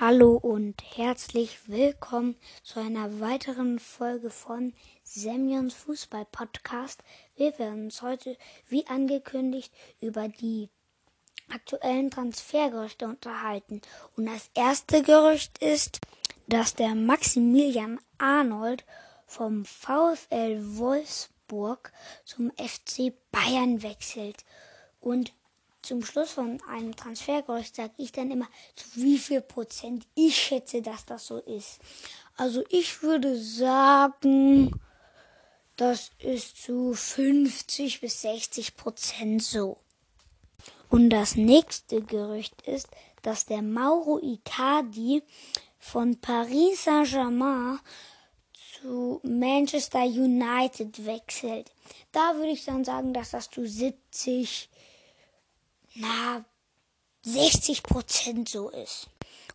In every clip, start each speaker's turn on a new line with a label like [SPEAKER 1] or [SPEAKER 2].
[SPEAKER 1] Hallo und herzlich willkommen zu einer weiteren Folge von Semyons Fußball Podcast. Wir werden uns heute, wie angekündigt, über die aktuellen Transfergerüchte unterhalten. Und das erste Gerücht ist, dass der Maximilian Arnold vom VfL Wolfsburg zum FC Bayern wechselt. Und zum Schluss von einem Transfergerücht sage ich dann immer, zu wie viel Prozent ich schätze, dass das so ist. Also ich würde sagen, das ist zu 50 bis 60 Prozent so. Und das nächste Gerücht ist, dass der Mauro Icardi von Paris Saint-Germain zu Manchester United wechselt. Da würde ich dann sagen, dass das zu 70 na, 60 Prozent so ist.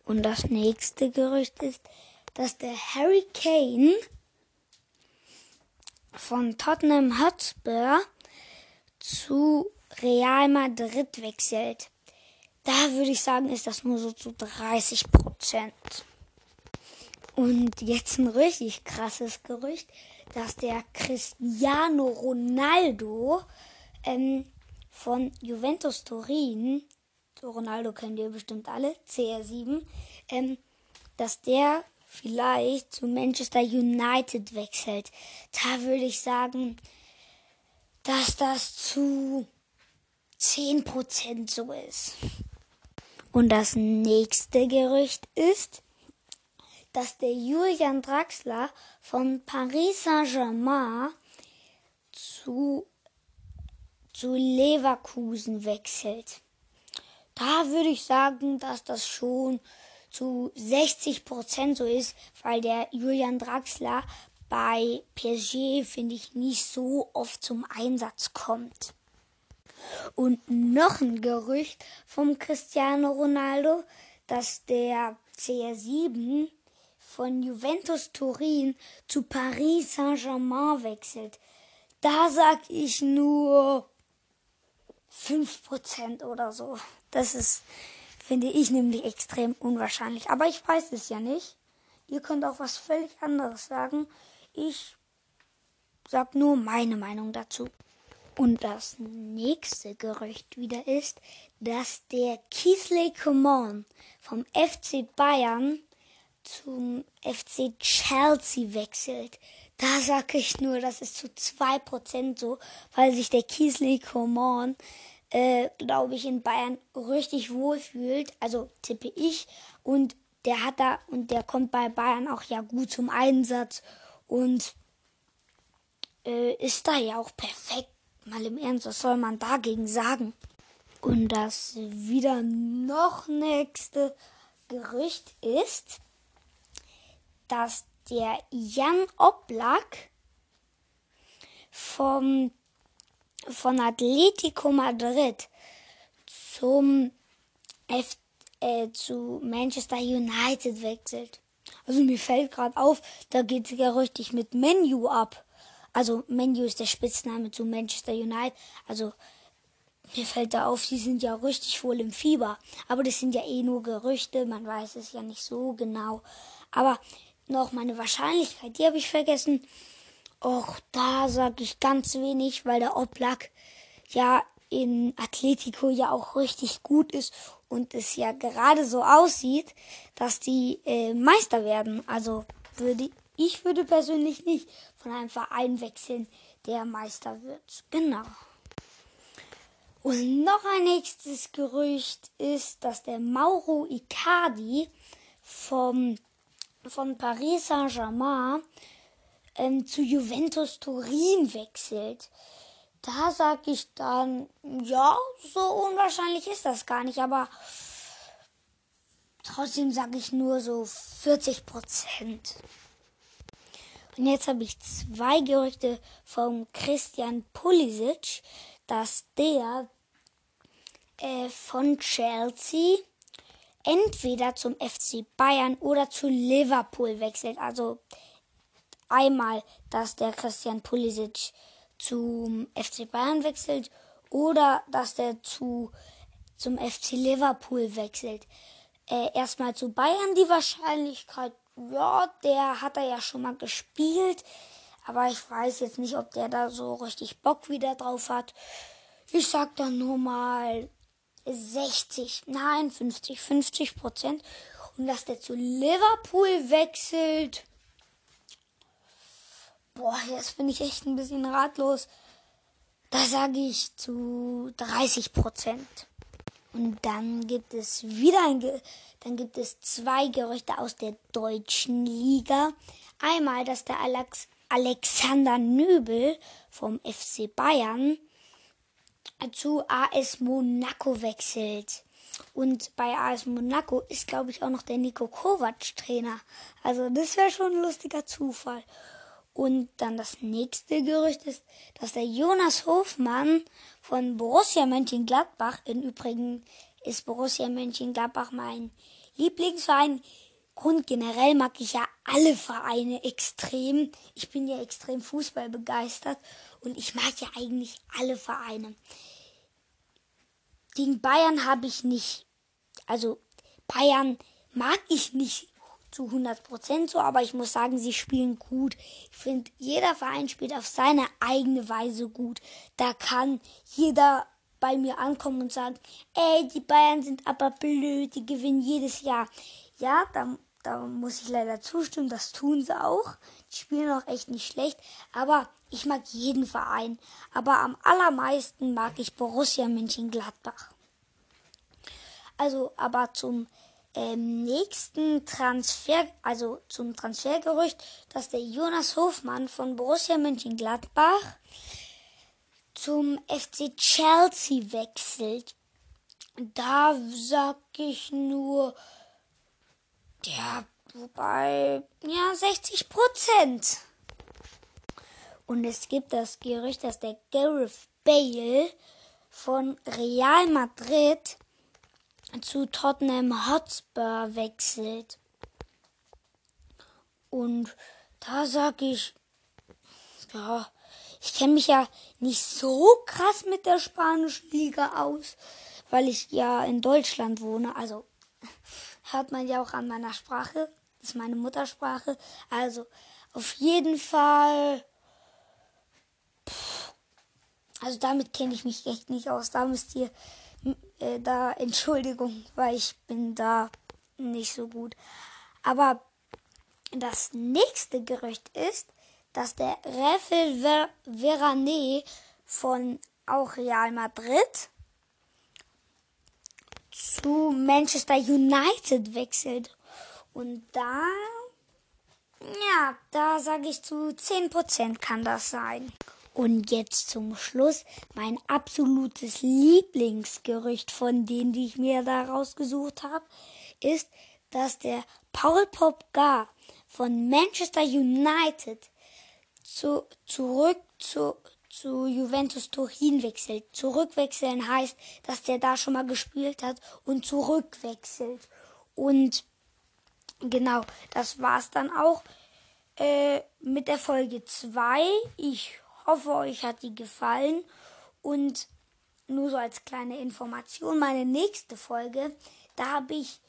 [SPEAKER 1] Und das nächste Gerücht ist, dass der Harry Kane von Tottenham Hotspur zu Real Madrid wechselt. Da würde ich sagen, ist das nur so zu 30 Prozent. Und jetzt ein richtig krasses Gerücht, dass der Cristiano Ronaldo ähm, von Juventus Turin, Ronaldo kennt ihr bestimmt alle, CR7, ähm, dass der vielleicht zu Manchester United wechselt. Da würde ich sagen, dass das zu 10% so ist. Und das nächste Gerücht ist, dass der Julian Draxler von Paris Saint-Germain zu zu Leverkusen wechselt. Da würde ich sagen, dass das schon zu 60 Prozent so ist, weil der Julian Draxler bei PSG, finde ich, nicht so oft zum Einsatz kommt. Und noch ein Gerücht vom Cristiano Ronaldo, dass der CR7 von Juventus Turin zu Paris Saint-Germain wechselt. Da sag ich nur 5% oder so. Das ist, finde ich nämlich extrem unwahrscheinlich. Aber ich weiß es ja nicht. Ihr könnt auch was völlig anderes sagen. Ich sag nur meine Meinung dazu. Und das nächste Gerücht wieder ist, dass der Kiesley Coman vom FC Bayern zum FC Chelsea wechselt. Da sage ich nur, das ist zu 2% so, weil sich der Kiesley Coman, äh, glaube ich, in Bayern richtig wohl fühlt. Also tippe ich. Und der hat da, und der kommt bei Bayern auch ja gut zum Einsatz und äh, ist da ja auch perfekt. Mal im Ernst, was soll man dagegen sagen? Und das wieder noch nächste Gerücht ist, dass der Jan Oblak vom, von Atletico Madrid zum F, äh, zu Manchester United wechselt. Also mir fällt gerade auf, da geht es ja richtig mit Menu ab. Also Menu ist der Spitzname zu Manchester United. Also mir fällt da auf, die sind ja richtig wohl im Fieber. Aber das sind ja eh nur Gerüchte, man weiß es ja nicht so genau. Aber noch meine Wahrscheinlichkeit, die habe ich vergessen. Och, da sage ich ganz wenig, weil der Oblak ja in Atletico ja auch richtig gut ist und es ja gerade so aussieht, dass die äh, Meister werden. Also würde ich würde persönlich nicht von einem Verein wechseln, der Meister wird. Genau. Und noch ein nächstes Gerücht ist, dass der Mauro Icardi vom von Paris Saint-Germain ähm, zu Juventus Turin wechselt. Da sag ich dann, ja, so unwahrscheinlich ist das gar nicht, aber trotzdem sage ich nur so 40 Prozent. Und jetzt habe ich zwei Gerüchte von Christian Pulisic, dass der äh, von Chelsea entweder zum FC Bayern oder zu Liverpool wechselt. Also einmal, dass der Christian Pulisic zum FC Bayern wechselt oder dass der zu zum FC Liverpool wechselt. Äh, erstmal zu Bayern die Wahrscheinlichkeit, ja, der hat er ja schon mal gespielt. Aber ich weiß jetzt nicht, ob der da so richtig Bock wieder drauf hat. Ich sag dann nur mal 60, nein, 50, 50 Prozent. Und dass der zu Liverpool wechselt. Boah, jetzt bin ich echt ein bisschen ratlos. Da sage ich zu 30 Prozent. Und dann gibt es wieder ein, Ge dann gibt es zwei Gerüchte aus der deutschen Liga. Einmal, dass der Alex Alexander Nübel vom FC Bayern zu AS Monaco wechselt. Und bei AS Monaco ist, glaube ich, auch noch der Nico Kovac Trainer. Also das wäre schon ein lustiger Zufall. Und dann das nächste Gerücht ist, dass der Jonas Hofmann von Borussia Mönchengladbach, im Übrigen ist Borussia Mönchengladbach mein Lieblingsverein. Grund generell mag ich ja alle Vereine extrem. Ich bin ja extrem Fußball begeistert und ich mag ja eigentlich alle Vereine. Gegen Bayern habe ich nicht, also Bayern mag ich nicht zu 100% so, aber ich muss sagen, sie spielen gut. Ich finde, jeder Verein spielt auf seine eigene Weise gut. Da kann jeder bei mir ankommen und sagen, ey, die Bayern sind aber blöd, die gewinnen jedes Jahr. Ja, da, da muss ich leider zustimmen, das tun sie auch. Die spielen auch echt nicht schlecht, aber ich mag jeden Verein. Aber am allermeisten mag ich Borussia Mönchengladbach. Also, aber zum ähm, nächsten Transfer, also zum Transfergerücht, dass der Jonas Hofmann von Borussia Mönchengladbach zum FC Chelsea wechselt. Da sag ich nur, ja, wobei, ja, 60 Prozent. Und es gibt das Gerücht, dass der Gareth Bale von Real Madrid zu Tottenham Hotspur wechselt. Und da sag ich, ja, ich kenne mich ja nicht so krass mit der spanischen Liga aus, weil ich ja in Deutschland wohne. Also hört man ja auch an meiner Sprache. Das ist meine Muttersprache. Also auf jeden Fall. Also damit kenne ich mich echt nicht aus. Da müsst ihr äh, da Entschuldigung, weil ich bin da nicht so gut. Aber das nächste Gerücht ist, dass der Rafael Ver Verané von auch Real Madrid zu Manchester United wechselt. Und da, ja, da sage ich zu 10% kann das sein. Und jetzt zum Schluss mein absolutes Lieblingsgerücht von denen, die ich mir da rausgesucht habe, ist, dass der Paul Popgar von Manchester United zu, zurück zu, zu Juventus Turin wechselt. Zurückwechseln heißt, dass der da schon mal gespielt hat und zurückwechselt. Und genau, das war's dann auch äh, mit der Folge 2. Ich Hoffe, euch hat die gefallen. Und nur so als kleine Information, meine nächste Folge, da habe ich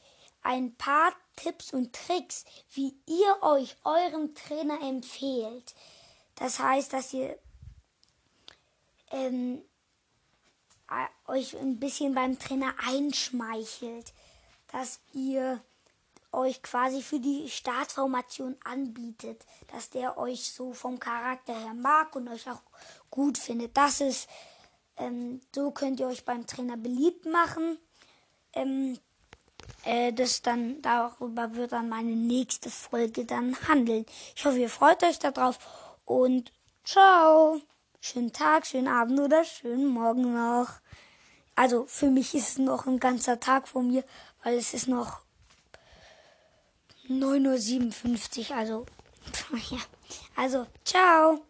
[SPEAKER 1] ein paar Tipps und Tricks, wie ihr euch eurem Trainer empfehlt. Das heißt, dass ihr ähm, euch ein bisschen beim Trainer einschmeichelt, dass ihr euch quasi für die Startformation anbietet, dass der euch so vom Charakter her mag und euch auch gut findet. Das ist, ähm, so könnt ihr euch beim Trainer beliebt machen. Ähm, äh, das dann, darüber wird dann meine nächste Folge dann handeln. Ich hoffe, ihr freut euch darauf und ciao. Schönen Tag, schönen Abend oder schönen Morgen noch. Also für mich ist es noch ein ganzer Tag vor mir, weil es ist noch 9.57 Uhr, also, ja. Also, ciao.